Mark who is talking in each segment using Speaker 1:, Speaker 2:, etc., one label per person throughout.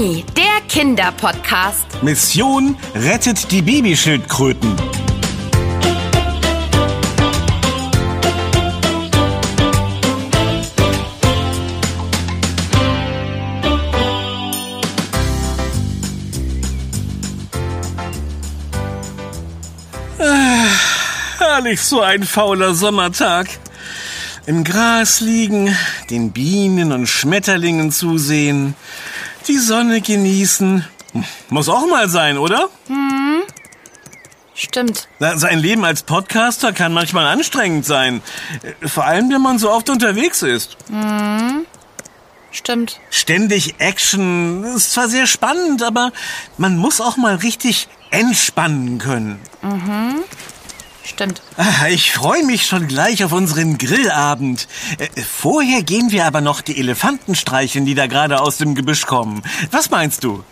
Speaker 1: Mimi, der Kinderpodcast.
Speaker 2: Mission rettet die Babyschildkröten. Herrlich, so ein fauler Sommertag. Im Gras liegen, den Bienen und Schmetterlingen zusehen, die Sonne genießen. Muss auch mal sein, oder?
Speaker 1: Stimmt.
Speaker 2: Na, sein Leben als Podcaster kann manchmal anstrengend sein. Äh, Vor allem, wenn man so oft unterwegs ist.
Speaker 1: Stimmt.
Speaker 2: Ständig Action ist zwar sehr spannend, aber man muss auch mal richtig entspannen können.
Speaker 1: Stimmt.
Speaker 2: Ah, Ich freue mich schon gleich auf unseren Grillabend. Äh, Vorher gehen wir aber noch die Elefanten streicheln, die da gerade aus dem Gebüsch kommen. Was meinst du?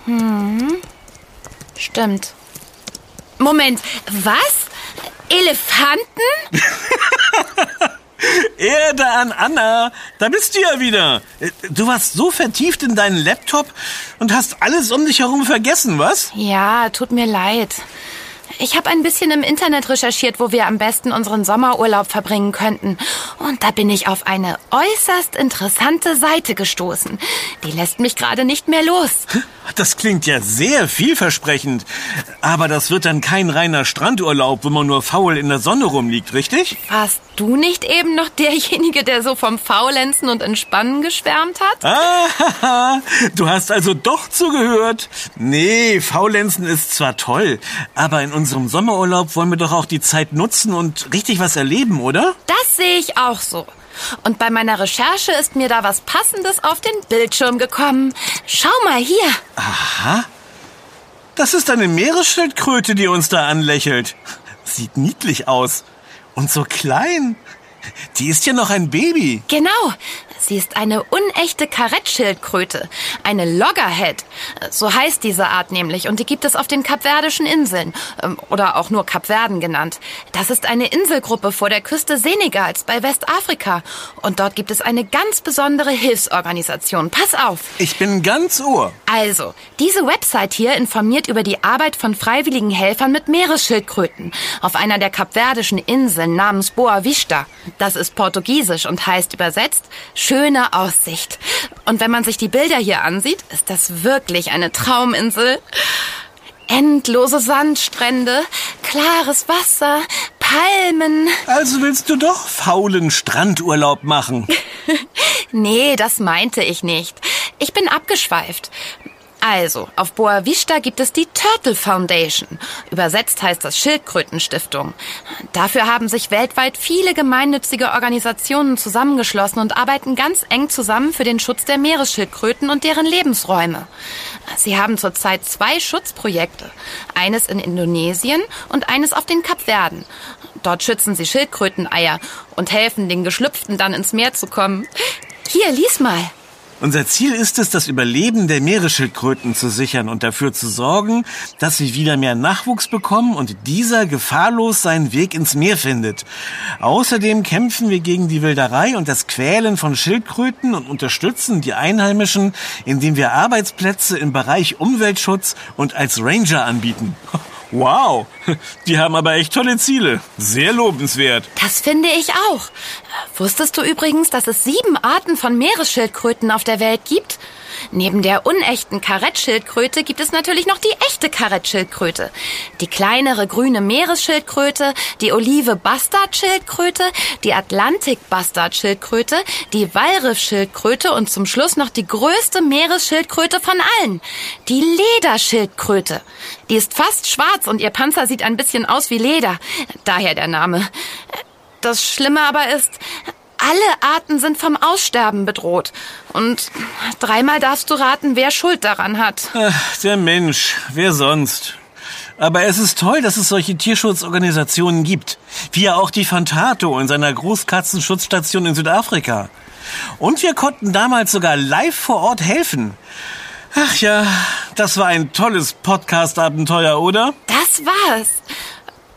Speaker 1: Stimmt. Moment, was? Elefanten?
Speaker 2: Erde an Anna, da bist du ja wieder. Äh, Du warst so vertieft in deinen Laptop und hast alles um dich herum vergessen, was?
Speaker 1: Ja, tut mir leid. Ich habe ein bisschen im Internet recherchiert, wo wir am besten unseren Sommerurlaub verbringen könnten. Und da bin ich auf eine äußerst interessante Seite gestoßen. Die lässt mich gerade nicht mehr los.
Speaker 2: Das klingt ja sehr vielversprechend. Aber das wird dann kein reiner Strandurlaub, wo man nur faul in der Sonne rumliegt, richtig?
Speaker 1: Warst du nicht eben noch derjenige, der so vom Faulenzen und Entspannen geschwärmt hat?
Speaker 2: Ah, du hast also doch zugehört. Nee, Faulenzen ist zwar toll, aber in unserem Sommerurlaub wollen wir doch auch die Zeit nutzen und richtig was erleben, oder?
Speaker 1: Das sehe ich auch so. Und bei meiner Recherche ist mir da was Passendes auf den Bildschirm gekommen. Schau mal hier.
Speaker 2: Aha. Das ist eine Meeresschildkröte, die uns da anlächelt. Sieht niedlich aus. Und so klein. Die ist ja noch ein Baby.
Speaker 1: Genau. Sie ist eine unechte Karettschildkröte. Eine Loggerhead. So heißt diese Art nämlich. Und die gibt es auf den Kapverdischen Inseln. Ähm, Oder auch nur Kapverden genannt. Das ist eine Inselgruppe vor der Küste Senegals bei Westafrika. Und dort gibt es eine ganz besondere Hilfsorganisation. Pass auf.
Speaker 2: Ich bin ganz ohr.
Speaker 1: Also, diese Website hier informiert über die Arbeit von freiwilligen Helfern mit Meeresschildkröten auf einer der kapverdischen Inseln namens Boa Vista. Das ist portugiesisch und heißt übersetzt schöne Aussicht. Und wenn man sich die Bilder hier ansieht, ist das wirklich eine Trauminsel. Endlose Sandstrände, klares Wasser, Palmen.
Speaker 2: Also willst du doch faulen Strandurlaub machen?
Speaker 1: Nee, das meinte ich nicht. Ich bin abgeschweift. Also, auf Boa Vista gibt es die Turtle Foundation. Übersetzt heißt das Schildkrötenstiftung. Dafür haben sich weltweit viele gemeinnützige Organisationen zusammengeschlossen und arbeiten ganz eng zusammen für den Schutz der Meeresschildkröten und deren Lebensräume. Sie haben zurzeit zwei Schutzprojekte. Eines in Indonesien und eines auf den Kapverden. Dort schützen sie Schildkröteneier und helfen den Geschlüpften dann ins Meer zu kommen. Hier, lies mal.
Speaker 2: Unser Ziel ist es, das Überleben der Meeresschildkröten zu sichern und dafür zu sorgen, dass sie wieder mehr Nachwuchs bekommen und dieser gefahrlos seinen Weg ins Meer findet. Außerdem kämpfen wir gegen die Wilderei und das Quälen von Schildkröten und unterstützen die Einheimischen, indem wir Arbeitsplätze im Bereich Umweltschutz und als Ranger anbieten. Wow, die haben aber echt tolle Ziele. Sehr lobenswert.
Speaker 1: Das finde ich auch. Wusstest du übrigens, dass es sieben Arten von Meeresschildkröten auf der Welt gibt? Neben der unechten Karettschildkröte gibt es natürlich noch die echte Karettschildkröte. Die kleinere grüne Meeresschildkröte, die Olive Bastardschildkröte, die Atlantik Bastardschildkröte, die Wallriffschildkröte und zum Schluss noch die größte Meeresschildkröte von allen, die Lederschildkröte. Die ist fast schwarz und ihr Panzer sieht ein bisschen aus wie Leder. Daher der Name. Das Schlimme aber ist, alle Arten sind vom Aussterben bedroht. Und dreimal darfst du raten, wer Schuld daran hat.
Speaker 2: Ach, der Mensch, wer sonst? Aber es ist toll, dass es solche Tierschutzorganisationen gibt, wie ja auch die Fantato in seiner Großkatzenschutzstation in Südafrika. Und wir konnten damals sogar live vor Ort helfen. Ach ja, das war ein tolles Podcast-Abenteuer, oder?
Speaker 1: Das war's.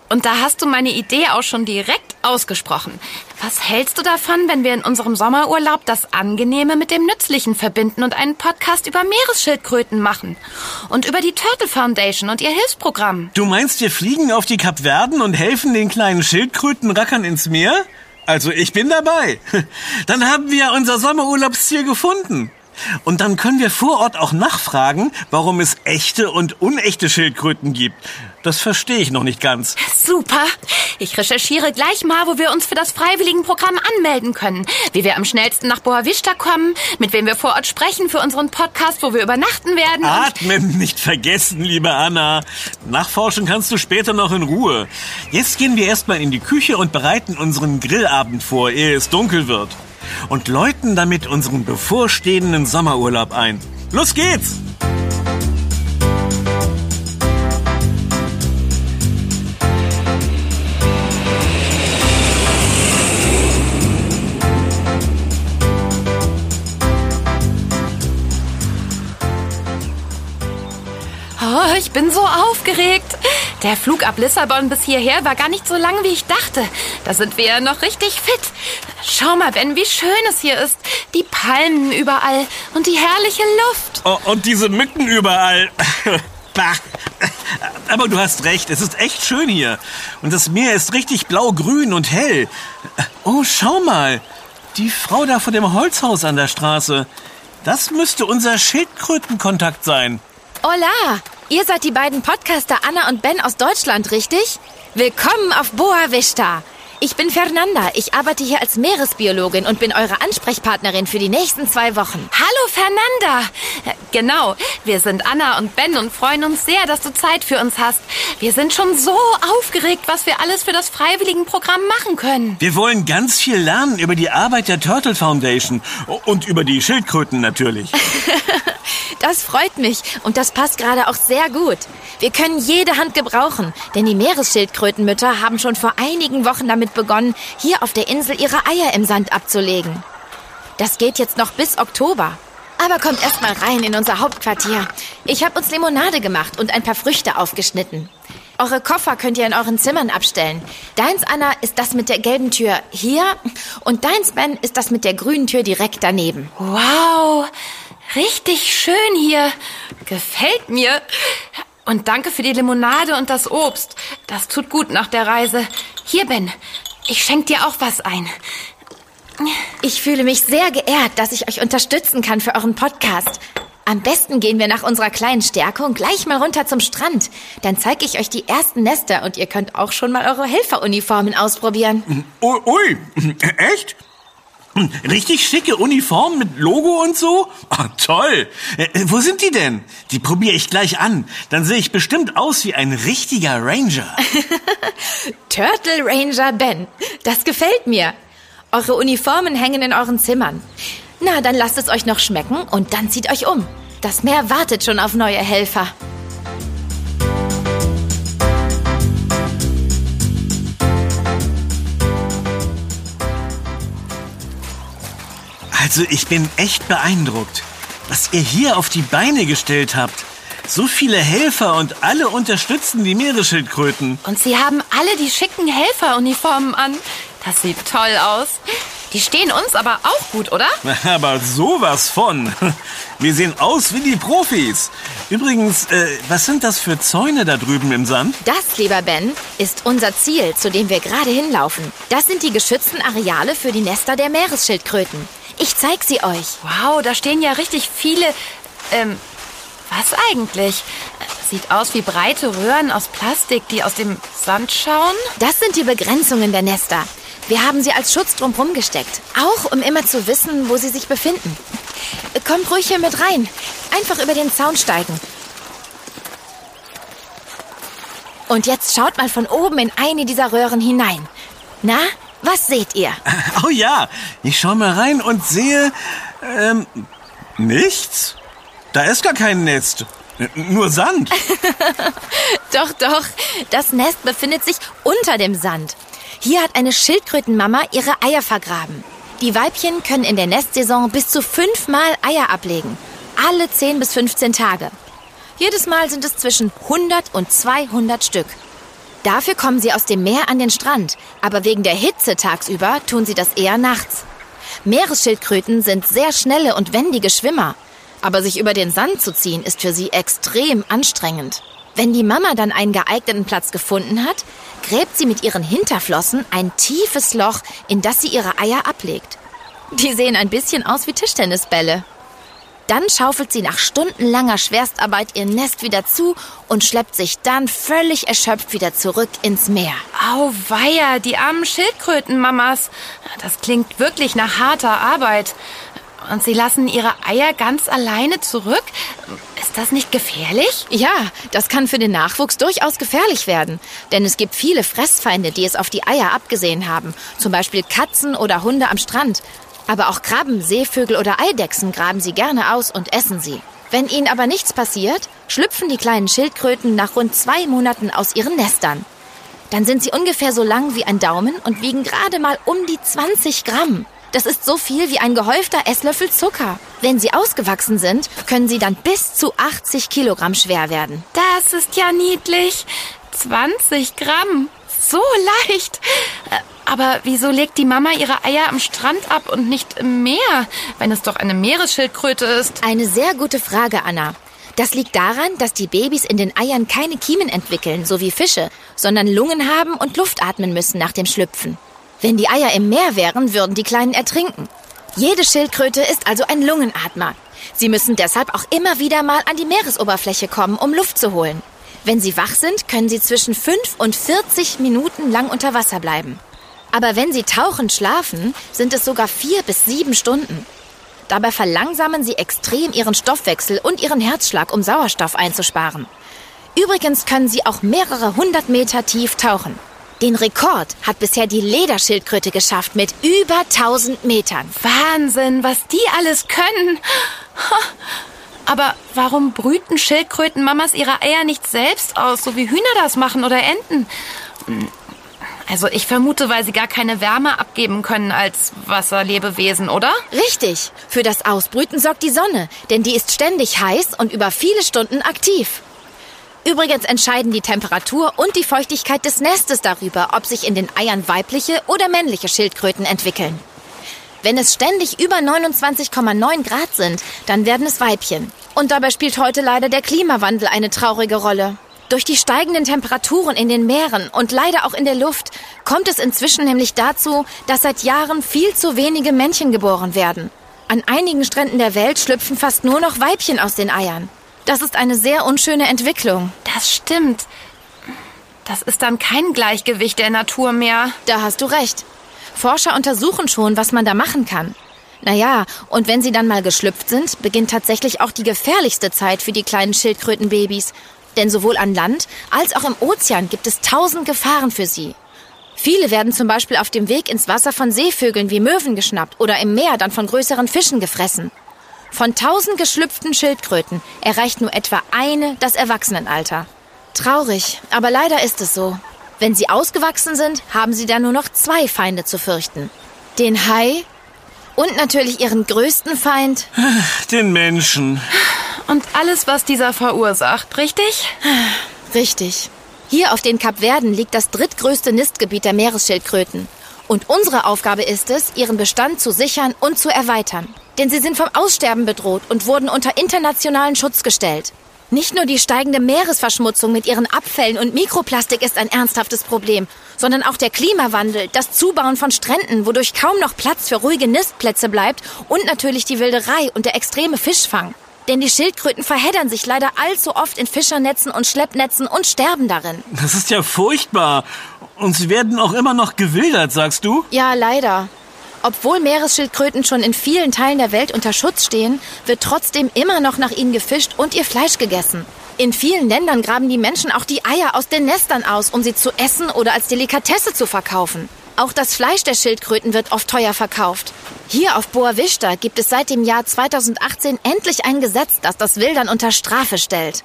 Speaker 1: Und da hast du meine Idee auch schon direkt ausgesprochen. Was hältst du davon, wenn wir in unserem Sommerurlaub das Angenehme mit dem Nützlichen verbinden und einen Podcast über Meeresschildkröten machen? Und über die Turtle Foundation und ihr Hilfsprogramm?
Speaker 2: Du meinst, wir fliegen auf die Kapverden und helfen den kleinen Schildkrötenrackern ins Meer? Also ich bin dabei. Dann haben wir unser Sommerurlaubsziel gefunden. Und dann können wir vor Ort auch nachfragen, warum es echte und unechte Schildkröten gibt. Das verstehe ich noch nicht ganz.
Speaker 1: Super. Ich recherchiere gleich mal, wo wir uns für das Freiwilligenprogramm anmelden können. Wie wir am schnellsten nach Boa Vista kommen, mit wem wir vor Ort sprechen für unseren Podcast, wo wir übernachten werden.
Speaker 2: Atmen nicht vergessen, liebe Anna. Nachforschen kannst du später noch in Ruhe. Jetzt gehen wir erstmal in die Küche und bereiten unseren Grillabend vor, ehe es dunkel wird und läuten damit unseren bevorstehenden Sommerurlaub ein. Los geht's!
Speaker 1: Oh, ich bin so aufgeregt. Der Flug ab Lissabon bis hierher war gar nicht so lang, wie ich dachte. Da sind wir ja noch richtig fit. Schau mal, Ben, wie schön es hier ist. Die Palmen überall und die herrliche Luft.
Speaker 2: Oh, und diese Mücken überall. Bah. Aber du hast recht, es ist echt schön hier. Und das Meer ist richtig blau-grün und hell. Oh, schau mal. Die Frau da vor dem Holzhaus an der Straße. Das müsste unser Schildkrötenkontakt sein.
Speaker 3: Hola! Ihr seid die beiden Podcaster Anna und Ben aus Deutschland, richtig? Willkommen auf Boa Vista. Ich bin Fernanda. Ich arbeite hier als Meeresbiologin und bin eure Ansprechpartnerin für die nächsten zwei Wochen.
Speaker 1: Hallo, Fernanda. Äh, Genau, wir sind Anna und Ben und freuen uns sehr, dass du Zeit für uns hast. Wir sind schon so aufgeregt, was wir alles für das Freiwilligenprogramm machen können.
Speaker 2: Wir wollen ganz viel lernen über die Arbeit der Turtle Foundation und über die Schildkröten natürlich.
Speaker 3: Das freut mich und das passt gerade auch sehr gut. Wir können jede Hand gebrauchen, denn die Meeresschildkrötenmütter haben schon vor einigen Wochen damit begonnen, hier auf der Insel ihre Eier im Sand abzulegen. Das geht jetzt noch bis Oktober. Aber kommt erst mal rein in unser Hauptquartier. Ich habe uns Limonade gemacht und ein paar Früchte aufgeschnitten. Eure Koffer könnt ihr in euren Zimmern abstellen. Deins, Anna, ist das mit der gelben Tür hier und deins, Ben, ist das mit der grünen Tür direkt daneben.
Speaker 1: Wow, richtig schön hier. Gefällt mir. Und danke für die Limonade und das Obst. Das tut gut nach der Reise. Hier, Ben, ich schenk dir auch was ein.
Speaker 3: Ich fühle mich sehr geehrt, dass ich euch unterstützen kann für euren Podcast. Am besten gehen wir nach unserer kleinen Stärkung gleich mal runter zum Strand. Dann zeige ich euch die ersten Nester und ihr könnt auch schon mal eure Helferuniformen ausprobieren.
Speaker 2: Ui, ui, echt? Richtig schicke Uniform mit Logo und so? Ah, toll. Äh, wo sind die denn? Die probiere ich gleich an. Dann sehe ich bestimmt aus wie ein richtiger Ranger.
Speaker 3: Turtle Ranger Ben, das gefällt mir. Eure Uniformen hängen in euren Zimmern. Na, dann lasst es euch noch schmecken und dann zieht euch um. Das Meer wartet schon auf neue Helfer.
Speaker 2: Also ich bin echt beeindruckt, was ihr hier auf die Beine gestellt habt. So viele Helfer und alle unterstützen die Meeresschildkröten.
Speaker 1: Und sie haben alle die schicken Helferuniformen an. Das sieht toll aus. Die stehen uns aber auch gut, oder?
Speaker 2: Aber sowas von. Wir sehen aus wie die Profis. Übrigens, äh, was sind das für Zäune da drüben im Sand?
Speaker 3: Das, lieber Ben, ist unser Ziel, zu dem wir gerade hinlaufen. Das sind die geschützten Areale für die Nester der Meeresschildkröten. Ich zeig sie euch.
Speaker 1: Wow, da stehen ja richtig viele. Ähm, was eigentlich? Sieht aus wie breite Röhren aus Plastik, die aus dem Sand schauen.
Speaker 3: Das sind die Begrenzungen der Nester. Wir haben sie als Schutz drumherum gesteckt. Auch um immer zu wissen, wo sie sich befinden. Kommt ruhig hier mit rein. Einfach über den Zaun steigen. Und jetzt schaut mal von oben in eine dieser Röhren hinein. Na, was seht ihr?
Speaker 2: Oh ja, ich schau mal rein und sehe, ähm, nichts. Da ist gar kein Nest. Nur Sand.
Speaker 3: Doch, doch. Das Nest befindet sich unter dem Sand. Hier hat eine Schildkrötenmama ihre Eier vergraben. Die Weibchen können in der Nestsaison bis zu fünfmal Eier ablegen. Alle 10 bis 15 Tage. Jedes Mal sind es zwischen 100 und 200 Stück. Dafür kommen sie aus dem Meer an den Strand, aber wegen der Hitze tagsüber tun sie das eher nachts. Meeresschildkröten sind sehr schnelle und wendige Schwimmer, aber sich über den Sand zu ziehen ist für sie extrem anstrengend. Wenn die Mama dann einen geeigneten Platz gefunden hat, gräbt sie mit ihren Hinterflossen ein tiefes Loch, in das sie ihre Eier ablegt. Die sehen ein bisschen aus wie Tischtennisbälle. Dann schaufelt sie nach stundenlanger Schwerstarbeit ihr Nest wieder zu und schleppt sich dann völlig erschöpft wieder zurück ins Meer.
Speaker 1: Auweia, die armen Schildkrötenmamas. Das klingt wirklich nach harter Arbeit. Und sie lassen ihre Eier ganz alleine zurück? Ist das nicht gefährlich?
Speaker 3: Ja, das kann für den Nachwuchs durchaus gefährlich werden. Denn es gibt viele Fressfeinde, die es auf die Eier abgesehen haben. Zum Beispiel Katzen oder Hunde am Strand. Aber auch Krabben, Seevögel oder Eidechsen graben sie gerne aus und essen sie. Wenn ihnen aber nichts passiert, schlüpfen die kleinen Schildkröten nach rund zwei Monaten aus ihren Nestern. Dann sind sie ungefähr so lang wie ein Daumen und wiegen gerade mal um die 20 Gramm. Das ist so viel wie ein gehäufter Esslöffel Zucker. Wenn sie ausgewachsen sind, können sie dann bis zu 80 Kilogramm schwer werden.
Speaker 1: Das ist ja niedlich. 20 Gramm. So leicht. Aber wieso legt die Mama ihre Eier am Strand ab und nicht im Meer, wenn es doch eine Meeresschildkröte ist?
Speaker 3: Eine sehr gute Frage, Anna. Das liegt daran, dass die Babys in den Eiern keine Kiemen entwickeln, so wie Fische, sondern Lungen haben und Luft atmen müssen nach dem Schlüpfen. Wenn die Eier im Meer wären, würden die Kleinen ertrinken. Jede Schildkröte ist also ein Lungenatmer. Sie müssen deshalb auch immer wieder mal an die Meeresoberfläche kommen, um Luft zu holen. Wenn sie wach sind, können sie zwischen 5 und 40 Minuten lang unter Wasser bleiben. Aber wenn sie tauchend schlafen, sind es sogar vier bis sieben Stunden. Dabei verlangsamen sie extrem ihren Stoffwechsel und ihren Herzschlag, um Sauerstoff einzusparen. Übrigens können sie auch mehrere hundert Meter tief tauchen. Den Rekord hat bisher die Lederschildkröte geschafft mit über 1000 Metern.
Speaker 1: Wahnsinn, was die alles können. Aber warum brüten Schildkrötenmamas ihre Eier nicht selbst aus, so wie Hühner das machen oder Enten? Also ich vermute, weil sie gar keine Wärme abgeben können als Wasserlebewesen, oder?
Speaker 3: Richtig. Für das Ausbrüten sorgt die Sonne, denn die ist ständig heiß und über viele Stunden aktiv. Übrigens entscheiden die Temperatur und die Feuchtigkeit des Nestes darüber, ob sich in den Eiern weibliche oder männliche Schildkröten entwickeln. Wenn es ständig über 29,9 Grad sind, dann werden es Weibchen. Und dabei spielt heute leider der Klimawandel eine traurige Rolle. Durch die steigenden Temperaturen in den Meeren und leider auch in der Luft kommt es inzwischen nämlich dazu, dass seit Jahren viel zu wenige Männchen geboren werden. An einigen Stränden der Welt schlüpfen fast nur noch Weibchen aus den Eiern. Das ist eine sehr unschöne Entwicklung.
Speaker 1: Das stimmt. Das ist dann kein Gleichgewicht der Natur mehr.
Speaker 3: Da hast du recht. Forscher untersuchen schon, was man da machen kann. Naja, und wenn sie dann mal geschlüpft sind, beginnt tatsächlich auch die gefährlichste Zeit für die kleinen Schildkrötenbabys. Denn sowohl an Land als auch im Ozean gibt es tausend Gefahren für sie. Viele werden zum Beispiel auf dem Weg ins Wasser von Seevögeln wie Möwen geschnappt oder im Meer dann von größeren Fischen gefressen. Von tausend geschlüpften Schildkröten erreicht nur etwa eine das Erwachsenenalter. Traurig, aber leider ist es so. Wenn sie ausgewachsen sind, haben sie dann nur noch zwei Feinde zu fürchten. Den Hai und natürlich ihren größten Feind.
Speaker 2: Den Menschen.
Speaker 1: Und alles, was dieser verursacht, richtig?
Speaker 3: Richtig. Hier auf den Kapverden liegt das drittgrößte Nistgebiet der Meeresschildkröten. Und unsere Aufgabe ist es, ihren Bestand zu sichern und zu erweitern. Denn sie sind vom Aussterben bedroht und wurden unter internationalen Schutz gestellt. Nicht nur die steigende Meeresverschmutzung mit ihren Abfällen und Mikroplastik ist ein ernsthaftes Problem, sondern auch der Klimawandel, das Zubauen von Stränden, wodurch kaum noch Platz für ruhige Nistplätze bleibt und natürlich die Wilderei und der extreme Fischfang. Denn die Schildkröten verheddern sich leider allzu oft in Fischernetzen und Schleppnetzen und sterben darin.
Speaker 2: Das ist ja furchtbar. Und sie werden auch immer noch gewildert, sagst du?
Speaker 3: Ja, leider. Obwohl Meeresschildkröten schon in vielen Teilen der Welt unter Schutz stehen, wird trotzdem immer noch nach ihnen gefischt und ihr Fleisch gegessen. In vielen Ländern graben die Menschen auch die Eier aus den Nestern aus, um sie zu essen oder als Delikatesse zu verkaufen. Auch das Fleisch der Schildkröten wird oft teuer verkauft. Hier auf Boa Vista gibt es seit dem Jahr 2018 endlich ein Gesetz, das das Wildern unter Strafe stellt.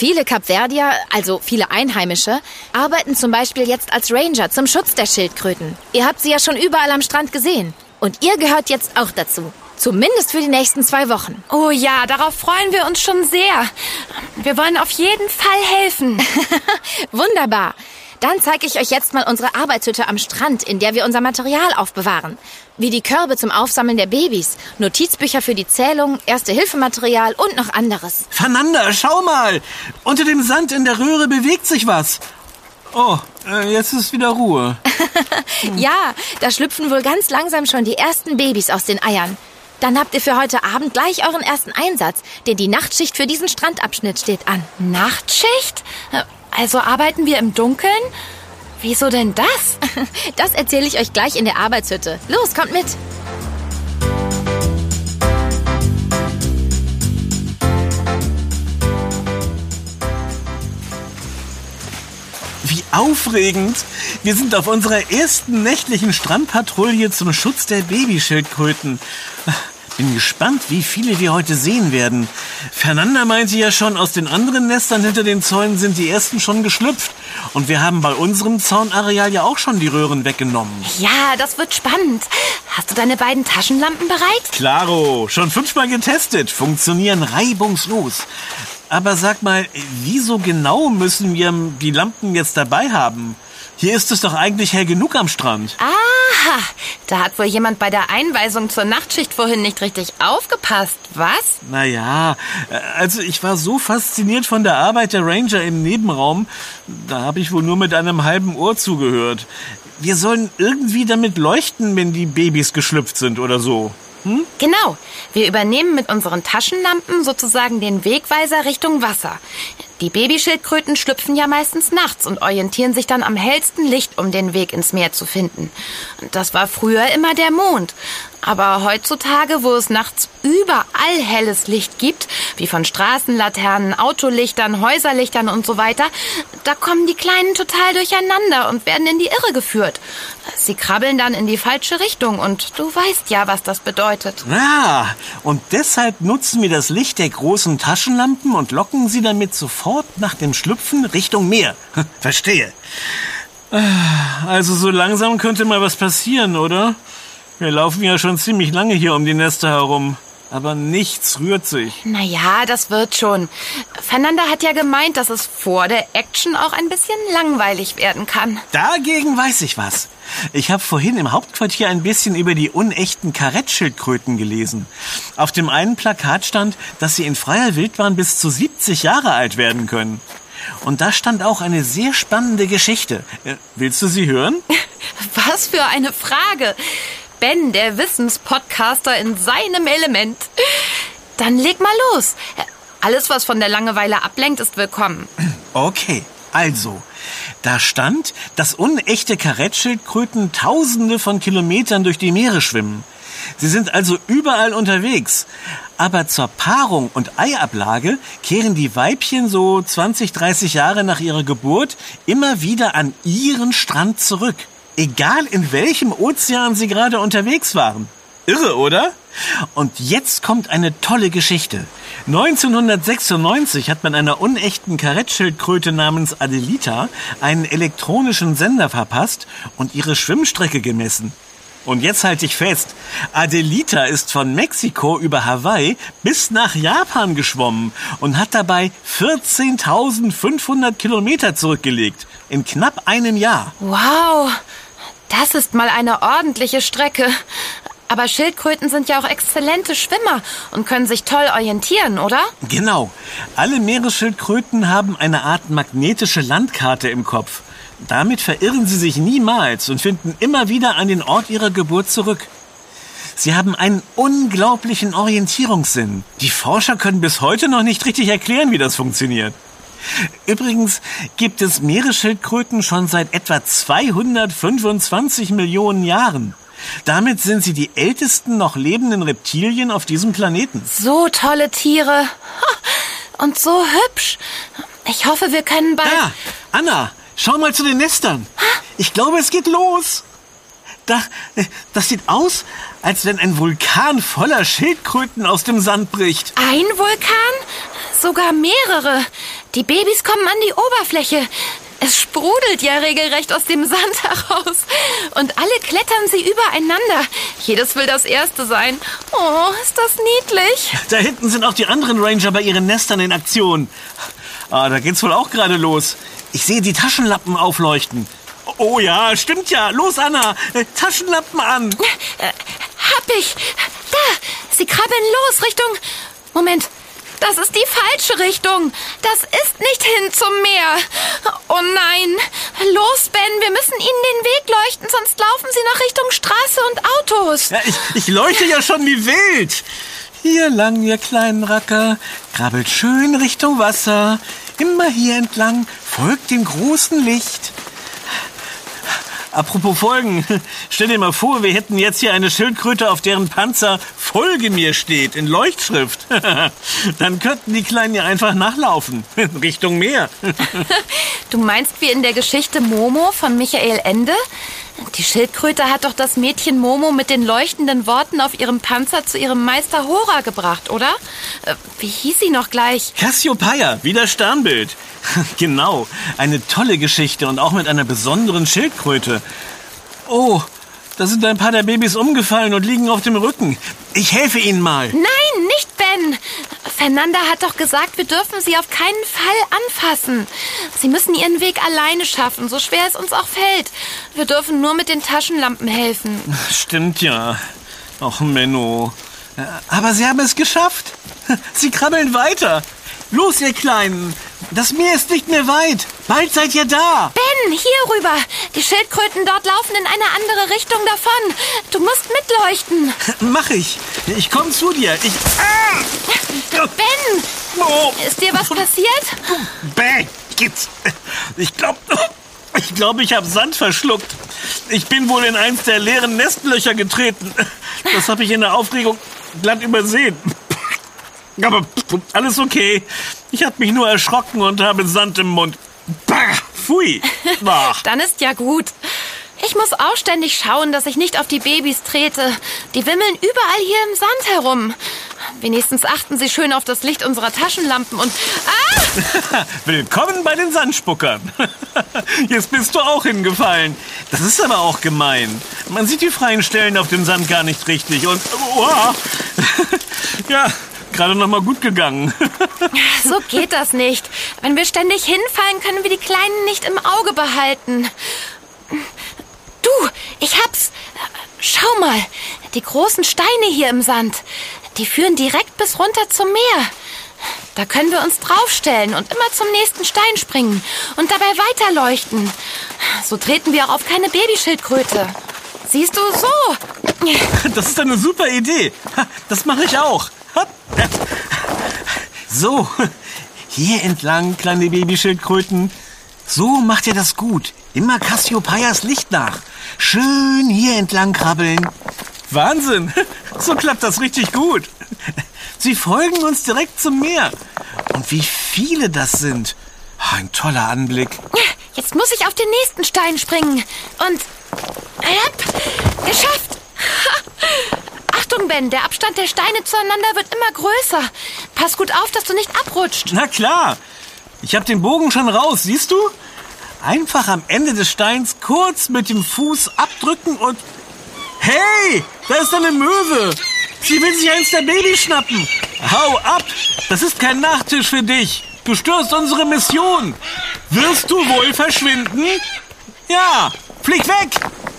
Speaker 3: Viele Kapverdier, also viele Einheimische, arbeiten zum Beispiel jetzt als Ranger zum Schutz der Schildkröten. Ihr habt sie ja schon überall am Strand gesehen. Und ihr gehört jetzt auch dazu. Zumindest für die nächsten zwei Wochen.
Speaker 1: Oh ja, darauf freuen wir uns schon sehr. Wir wollen auf jeden Fall helfen.
Speaker 3: Wunderbar. Dann zeige ich euch jetzt mal unsere Arbeitshütte am Strand, in der wir unser Material aufbewahren. Wie die Körbe zum Aufsammeln der Babys, Notizbücher für die Zählung, Erste-Hilfematerial und noch anderes.
Speaker 2: Fernanda, schau mal! Unter dem Sand in der Röhre bewegt sich was. Oh, äh, jetzt ist wieder Ruhe.
Speaker 3: Ja, da schlüpfen wohl ganz langsam schon die ersten Babys aus den Eiern. Dann habt ihr für heute Abend gleich euren ersten Einsatz, denn die Nachtschicht für diesen Strandabschnitt steht an.
Speaker 1: Nachtschicht? Also arbeiten wir im Dunkeln? Wieso denn das?
Speaker 3: Das erzähle ich euch gleich in der Arbeitshütte. Los, kommt mit.
Speaker 2: Wie aufregend! Wir sind auf unserer ersten nächtlichen Strandpatrouille zum Schutz der Babyschildkröten. Bin gespannt, wie viele wir heute sehen werden. Fernanda meinte ja schon, aus den anderen Nestern hinter den Zäunen sind die ersten schon geschlüpft. Und wir haben bei unserem Zaunareal ja auch schon die Röhren weggenommen.
Speaker 1: Ja, das wird spannend. Hast du deine beiden Taschenlampen bereit?
Speaker 2: Klaro, schon fünfmal getestet, funktionieren reibungslos. Aber sag mal, wieso genau müssen wir die Lampen jetzt dabei haben? Hier ist es doch eigentlich hell genug am Strand.
Speaker 1: Aha, da hat wohl jemand bei der Einweisung zur Nachtschicht vorhin nicht richtig aufgepasst, was?
Speaker 2: Naja, also ich war so fasziniert von der Arbeit der Ranger im Nebenraum, da habe ich wohl nur mit einem halben Ohr zugehört. Wir sollen irgendwie damit leuchten, wenn die Babys geschlüpft sind oder so. Hm?
Speaker 1: Genau. Wir übernehmen mit unseren Taschenlampen sozusagen den Wegweiser Richtung Wasser. Die Babyschildkröten schlüpfen ja meistens nachts und orientieren sich dann am hellsten Licht, um den Weg ins Meer zu finden. Das war früher immer der Mond. Aber heutzutage, wo es nachts überall helles Licht gibt, wie von Straßenlaternen, Autolichtern, Häuserlichtern und so weiter, da kommen die Kleinen total durcheinander und werden in die Irre geführt. Sie krabbeln dann in die falsche Richtung und du weißt ja, was das bedeutet.
Speaker 2: Ah, und deshalb nutzen wir das Licht der großen Taschenlampen und locken sie damit sofort nach dem Schlüpfen Richtung Meer. Verstehe. Also so langsam könnte mal was passieren, oder? Wir laufen ja schon ziemlich lange hier um die Nester herum. Aber nichts rührt sich.
Speaker 1: Naja, das wird schon. Fernanda hat ja gemeint, dass es vor der Action auch ein bisschen langweilig werden kann.
Speaker 2: Dagegen weiß ich was. Ich habe vorhin im Hauptquartier ein bisschen über die unechten Karettschildkröten gelesen. Auf dem einen Plakat stand, dass sie in freier Wildbahn bis zu 70 Jahre alt werden können. Und da stand auch eine sehr spannende Geschichte. Äh, willst du sie hören?
Speaker 1: Was für eine Frage. Ben, der Wissenspodcaster in seinem Element. Dann leg mal los. Alles, was von der Langeweile ablenkt, ist willkommen.
Speaker 2: Okay, also, da stand, dass unechte Karettschildkröten tausende von Kilometern durch die Meere schwimmen. Sie sind also überall unterwegs. Aber zur Paarung und Eiablage kehren die Weibchen so 20, 30 Jahre nach ihrer Geburt immer wieder an ihren Strand zurück. Egal in welchem Ozean sie gerade unterwegs waren. Irre, oder? Und jetzt kommt eine tolle Geschichte. 1996 hat man einer unechten Karettschildkröte namens Adelita einen elektronischen Sender verpasst und ihre Schwimmstrecke gemessen. Und jetzt halte ich fest, Adelita ist von Mexiko über Hawaii bis nach Japan geschwommen und hat dabei 14.500 Kilometer zurückgelegt. In knapp einem Jahr.
Speaker 1: Wow, das ist mal eine ordentliche Strecke. Aber Schildkröten sind ja auch exzellente Schwimmer und können sich toll orientieren, oder?
Speaker 2: Genau. Alle Meeresschildkröten haben eine Art magnetische Landkarte im Kopf. Damit verirren sie sich niemals und finden immer wieder an den Ort ihrer Geburt zurück. Sie haben einen unglaublichen Orientierungssinn. Die Forscher können bis heute noch nicht richtig erklären, wie das funktioniert. Übrigens gibt es Meeresschildkröten schon seit etwa 225 Millionen Jahren. Damit sind sie die ältesten noch lebenden Reptilien auf diesem Planeten.
Speaker 1: So tolle Tiere. Und so hübsch. Ich hoffe, wir können bald.
Speaker 2: Da, Anna, schau mal zu den Nestern. Ich glaube, es geht los. Da, äh, das sieht aus, als wenn ein Vulkan voller Schildkröten aus dem Sand bricht.
Speaker 1: Ein Vulkan? Sogar mehrere. Die Babys kommen an die Oberfläche. Es sprudelt ja regelrecht aus dem Sand heraus. Und alle klettern sie übereinander. Jedes will das Erste sein. Oh, ist das niedlich.
Speaker 2: Da hinten sind auch die anderen Ranger bei ihren Nestern in Aktion. Ah, da geht's wohl auch gerade los. Ich sehe die Taschenlampen aufleuchten. Oh ja, stimmt ja. Los, Anna. Äh, Taschenlampen an.
Speaker 1: Äh, hab ich. Da, sie krabbeln los Richtung... Moment, das ist die falsche Richtung. Das ist nicht hin zum Meer. Oh nein. Los, Ben, wir müssen ihnen den Weg leuchten, sonst laufen sie nach Richtung Straße und Autos.
Speaker 2: Ja, ich, ich leuchte ja schon wie wild. Hier lang, ihr kleinen Racker. Krabbelt schön Richtung Wasser. Immer hier entlang. Folgt dem großen Licht. Apropos Folgen, stell dir mal vor, wir hätten jetzt hier eine Schildkröte, auf deren Panzer Folge mir steht, in Leuchtschrift. Dann könnten die Kleinen ja einfach nachlaufen, Richtung Meer.
Speaker 1: Du meinst wie in der Geschichte Momo von Michael Ende? Die Schildkröte hat doch das Mädchen Momo mit den leuchtenden Worten auf ihrem Panzer zu ihrem Meister Hora gebracht, oder? Äh, wie hieß sie noch gleich?
Speaker 2: Cassiopeia, wie das Sternbild. genau, eine tolle Geschichte und auch mit einer besonderen Schildkröte. Oh, da sind ein paar der Babys umgefallen und liegen auf dem Rücken. Ich helfe ihnen mal.
Speaker 1: Nein, nicht Ben. Fernanda hat doch gesagt, wir dürfen sie auf keinen Fall anfassen. Sie müssen ihren Weg alleine schaffen, so schwer es uns auch fällt. Wir dürfen nur mit den Taschenlampen helfen.
Speaker 2: Stimmt ja. Ach, Menno. Aber sie haben es geschafft. Sie krabbeln weiter. Los, ihr Kleinen. Das Meer ist nicht mehr weit. Bald seid ihr da.
Speaker 1: Ben, hier rüber. Die Schildkröten dort laufen in eine andere Richtung davon. Du musst mitleuchten.
Speaker 2: Mach ich. Ich komme zu dir. Ich. Ah!
Speaker 1: Ben!
Speaker 2: Oh.
Speaker 1: Ist dir was passiert?
Speaker 2: Bäh, geht's. Ich glaube, ich glaube, ich habe Sand verschluckt. Ich bin wohl in eins der leeren Nestlöcher getreten. Das habe ich in der Aufregung glatt übersehen. Aber alles okay. Ich habe mich nur erschrocken und habe Sand im Mund. Bah, pfui. Ach.
Speaker 1: Dann ist ja gut. Ich muss auch ständig schauen, dass ich nicht auf die Babys trete. Die wimmeln überall hier im Sand herum. Wenigstens achten sie schön auf das Licht unserer Taschenlampen und... Ah!
Speaker 2: Willkommen bei den Sandspuckern. Jetzt bist du auch hingefallen. Das ist aber auch gemein. Man sieht die freien Stellen auf dem Sand gar nicht richtig und... Oh, ja, gerade noch mal gut gegangen.
Speaker 1: so geht das nicht. Wenn wir ständig hinfallen, können wir die Kleinen nicht im Auge behalten. Du, ich hab's. Schau mal, die großen Steine hier im Sand, die führen direkt bis runter zum Meer. Da können wir uns draufstellen und immer zum nächsten Stein springen und dabei weiterleuchten. So treten wir auch auf keine Babyschildkröte. Siehst du, so.
Speaker 2: Das ist eine super Idee. Das mache ich auch. So, hier entlang, kleine Babyschildkröten. So macht ihr das gut. Immer Cassiopeias Licht nach. Schön hier entlang krabbeln. Wahnsinn, so klappt das richtig gut. Sie folgen uns direkt zum Meer. Und wie viele das sind. Ein toller Anblick.
Speaker 1: Jetzt muss ich auf den nächsten Stein springen. Und... Yep, geschafft. Achtung, Ben, der Abstand der Steine zueinander wird immer größer. Pass gut auf, dass du nicht abrutscht.
Speaker 2: Na klar. Ich habe den Bogen schon raus, siehst du? Einfach am Ende des Steins kurz mit dem Fuß abdrücken und... Hey, da ist eine Möwe. Sie will sich eins der Babys schnappen. Hau ab. Das ist kein Nachtisch für dich. Du störst unsere Mission. Wirst du wohl verschwinden? Ja, flieg weg.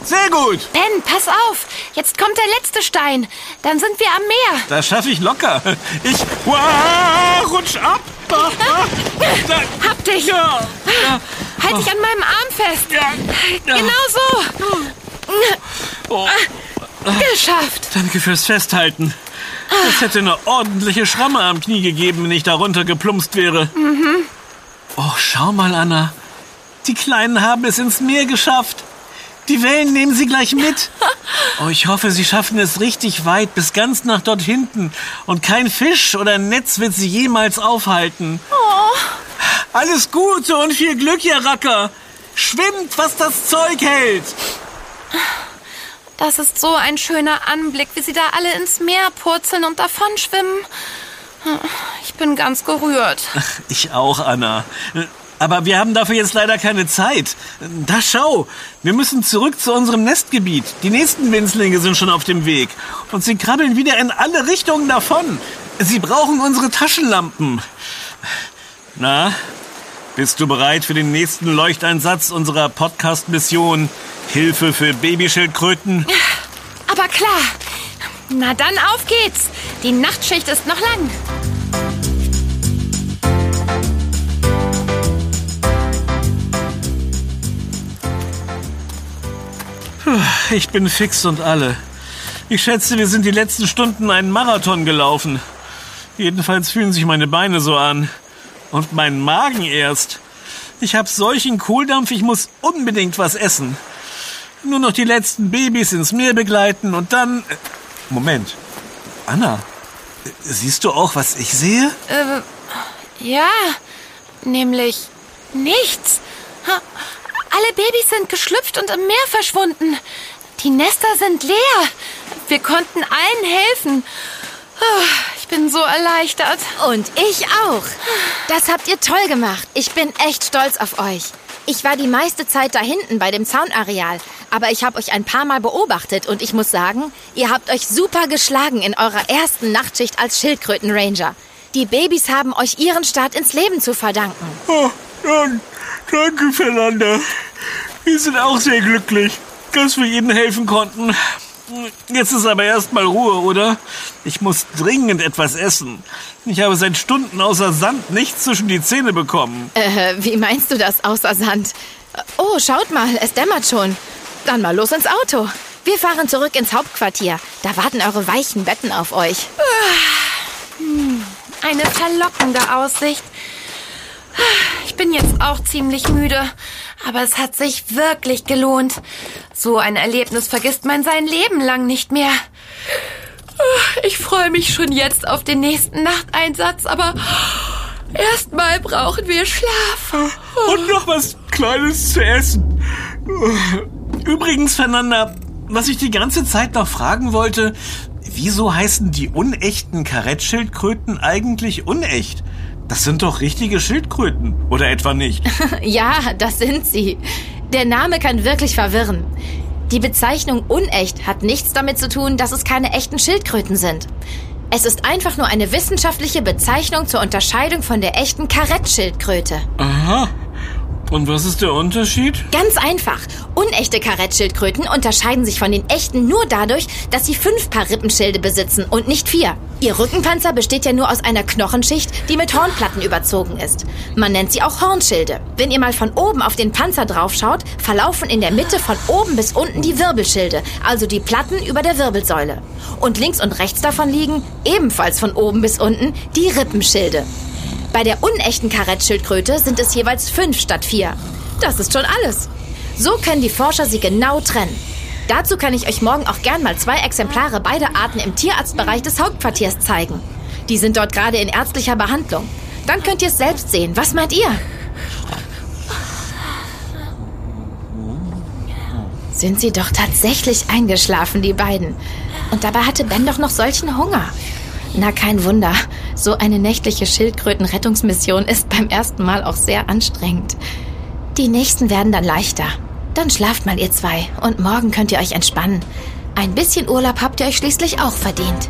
Speaker 2: Sehr gut.
Speaker 1: Ben, pass auf. Jetzt kommt der letzte Stein. Dann sind wir am Meer.
Speaker 2: Das schaffe ich locker. Ich wow, rutsch ab. Ah,
Speaker 1: da. Hab dich.
Speaker 2: Ja.
Speaker 1: ja. Halt dich an meinem Arm fest.
Speaker 2: Ja.
Speaker 1: ja. Genau so. Oh. Geschafft.
Speaker 2: Danke fürs Festhalten. Es hätte eine ordentliche Schramme am Knie gegeben, wenn ich darunter geplumpst wäre.
Speaker 1: Mhm.
Speaker 2: Oh, schau mal, Anna. Die Kleinen haben es ins Meer geschafft. Die Wellen nehmen sie gleich mit. Oh, ich hoffe, sie schaffen es richtig weit, bis ganz nach dort hinten. Und kein Fisch oder Netz wird sie jemals aufhalten.
Speaker 1: Oh.
Speaker 2: Alles Gute und viel Glück, ihr Racker. Schwimmt, was das Zeug hält.
Speaker 1: Das ist so ein schöner Anblick, wie sie da alle ins Meer purzeln und davonschwimmen. Ich bin ganz gerührt.
Speaker 2: Ich auch, Anna. Aber wir haben dafür jetzt leider keine Zeit. Da schau, wir müssen zurück zu unserem Nestgebiet. Die nächsten Winzlinge sind schon auf dem Weg. Und sie krabbeln wieder in alle Richtungen davon. Sie brauchen unsere Taschenlampen. Na, Bist du bereit für den nächsten Leuchteinsatz unserer Podcast-Mission Hilfe für Babyschildkröten?
Speaker 1: Aber klar. Na dann auf geht's. Die Nachtschicht ist noch lang.
Speaker 2: Ich bin fix und alle. Ich schätze, wir sind die letzten Stunden einen Marathon gelaufen. Jedenfalls fühlen sich meine Beine so an. Und mein Magen erst. Ich hab solchen Kohldampf, ich muss unbedingt was essen. Nur noch die letzten Babys ins Meer begleiten und dann... äh, Moment. Anna, äh, siehst du auch, was ich sehe?
Speaker 1: Äh, ja, nämlich nichts. Alle Babys sind geschlüpft und im Meer verschwunden. Die Nester sind leer. Wir konnten allen helfen. Ich bin so erleichtert.
Speaker 3: Und ich auch. Das habt ihr toll gemacht. Ich bin echt stolz auf euch. Ich war die meiste Zeit da hinten bei dem Zaunareal, aber ich habe euch ein paar Mal beobachtet und ich muss sagen, ihr habt euch super geschlagen in eurer ersten Nachtschicht als Schildkrötenranger. Die Babys haben euch ihren Start ins Leben zu verdanken.
Speaker 2: Oh, dann, danke, Fernanda. Wir sind auch sehr glücklich, dass wir Ihnen helfen konnten. Jetzt ist aber erstmal Ruhe, oder? Ich muss dringend etwas essen. Ich habe seit Stunden außer Sand nichts zwischen die Zähne bekommen.
Speaker 3: Äh, wie meinst du das außer Sand? Oh, schaut mal, es dämmert schon. Dann mal los ins Auto. Wir fahren zurück ins Hauptquartier. Da warten eure weichen Betten auf euch.
Speaker 1: Eine verlockende Aussicht. Ich bin jetzt auch ziemlich müde, aber es hat sich wirklich gelohnt. So ein Erlebnis vergisst man sein Leben lang nicht mehr. Ich freue mich schon jetzt auf den nächsten Nachteinsatz, aber erstmal brauchen wir Schlaf.
Speaker 2: Und noch was Kleines zu essen. Übrigens, Fernanda, was ich die ganze Zeit noch fragen wollte, wieso heißen die unechten Karettschildkröten eigentlich unecht? Das sind doch richtige Schildkröten, oder etwa nicht?
Speaker 3: Ja, das sind sie. Der Name kann wirklich verwirren. Die Bezeichnung unecht hat nichts damit zu tun, dass es keine echten Schildkröten sind. Es ist einfach nur eine wissenschaftliche Bezeichnung zur Unterscheidung von der echten Karettschildkröte.
Speaker 2: Aha. Und was ist der Unterschied?
Speaker 3: Ganz einfach. Unechte Karettschildkröten unterscheiden sich von den echten nur dadurch, dass sie fünf Paar Rippenschilde besitzen und nicht vier. Ihr Rückenpanzer besteht ja nur aus einer Knochenschicht, die mit Hornplatten überzogen ist. Man nennt sie auch Hornschilde. Wenn ihr mal von oben auf den Panzer draufschaut, verlaufen in der Mitte von oben bis unten die Wirbelschilde, also die Platten über der Wirbelsäule. Und links und rechts davon liegen, ebenfalls von oben bis unten, die Rippenschilde. Bei der unechten Karettschildkröte sind es jeweils fünf statt vier. Das ist schon alles. So können die Forscher sie genau trennen. Dazu kann ich euch morgen auch gern mal zwei Exemplare beider Arten im Tierarztbereich des Hauptquartiers zeigen. Die sind dort gerade in ärztlicher Behandlung. Dann könnt ihr es selbst sehen. Was meint ihr? Sind sie doch tatsächlich eingeschlafen, die beiden. Und dabei hatte Ben doch noch solchen Hunger. Na, kein Wunder. So eine nächtliche Schildkrötenrettungsmission ist beim ersten Mal auch sehr anstrengend. Die nächsten werden dann leichter. Dann schlaft mal ihr zwei und morgen könnt ihr euch entspannen. Ein bisschen Urlaub habt ihr euch schließlich auch verdient.